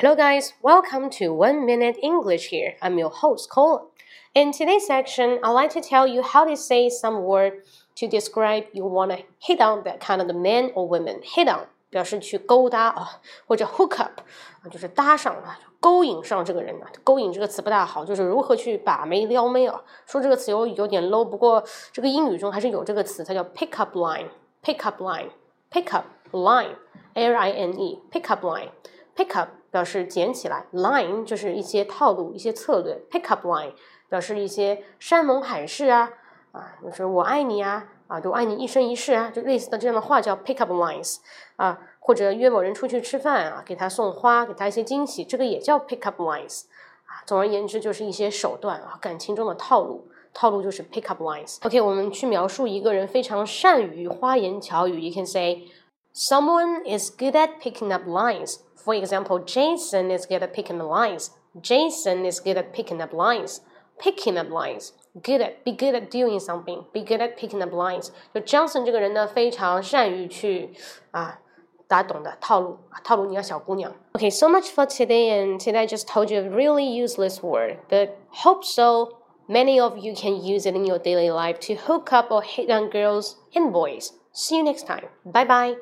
Hello, guys. Welcome to One Minute English here. I'm your host, Cole. In today's section, I'd like to tell you how to say some word to describe you want to hit on that kind of the man or woman. Hit on 表示去勾搭啊，或者 hook up 啊，就是搭上啊，勾引上这个人啊。勾引这个词不大好，就是如何去把妹撩妹啊。说这个词有有点 low，不过这个英语中还是有这个词，它叫 pick up line。pick up line，pick up line，L I N E，pick up Pick up。表示捡起来，line 就是一些套路、一些策略，pick up line 表示一些山盟海誓啊，啊，就是我爱你啊，啊，就爱你一生一世啊，就类似的这样的话叫 pick up lines 啊，或者约某人出去吃饭啊，给他送花，给他一些惊喜，这个也叫 pick up lines 啊。总而言之，就是一些手段啊，感情中的套路，套路就是 pick up lines。OK，我们去描述一个人非常善于花言巧语，you can say someone is good at picking up lines。For example, Jason is good at picking the lines. Jason is good at picking up lines. Picking up lines, good at, be good at doing something, be good at picking up lines. 就 Johnson 这个人呢，非常善于去啊，大家懂的套路啊，套路你要小姑娘。Okay, so much for today, and today I just told you a really useless word, but hope so. Many of you can use it in your daily life to hook up or hit on girls and boys. See you next time. Bye bye.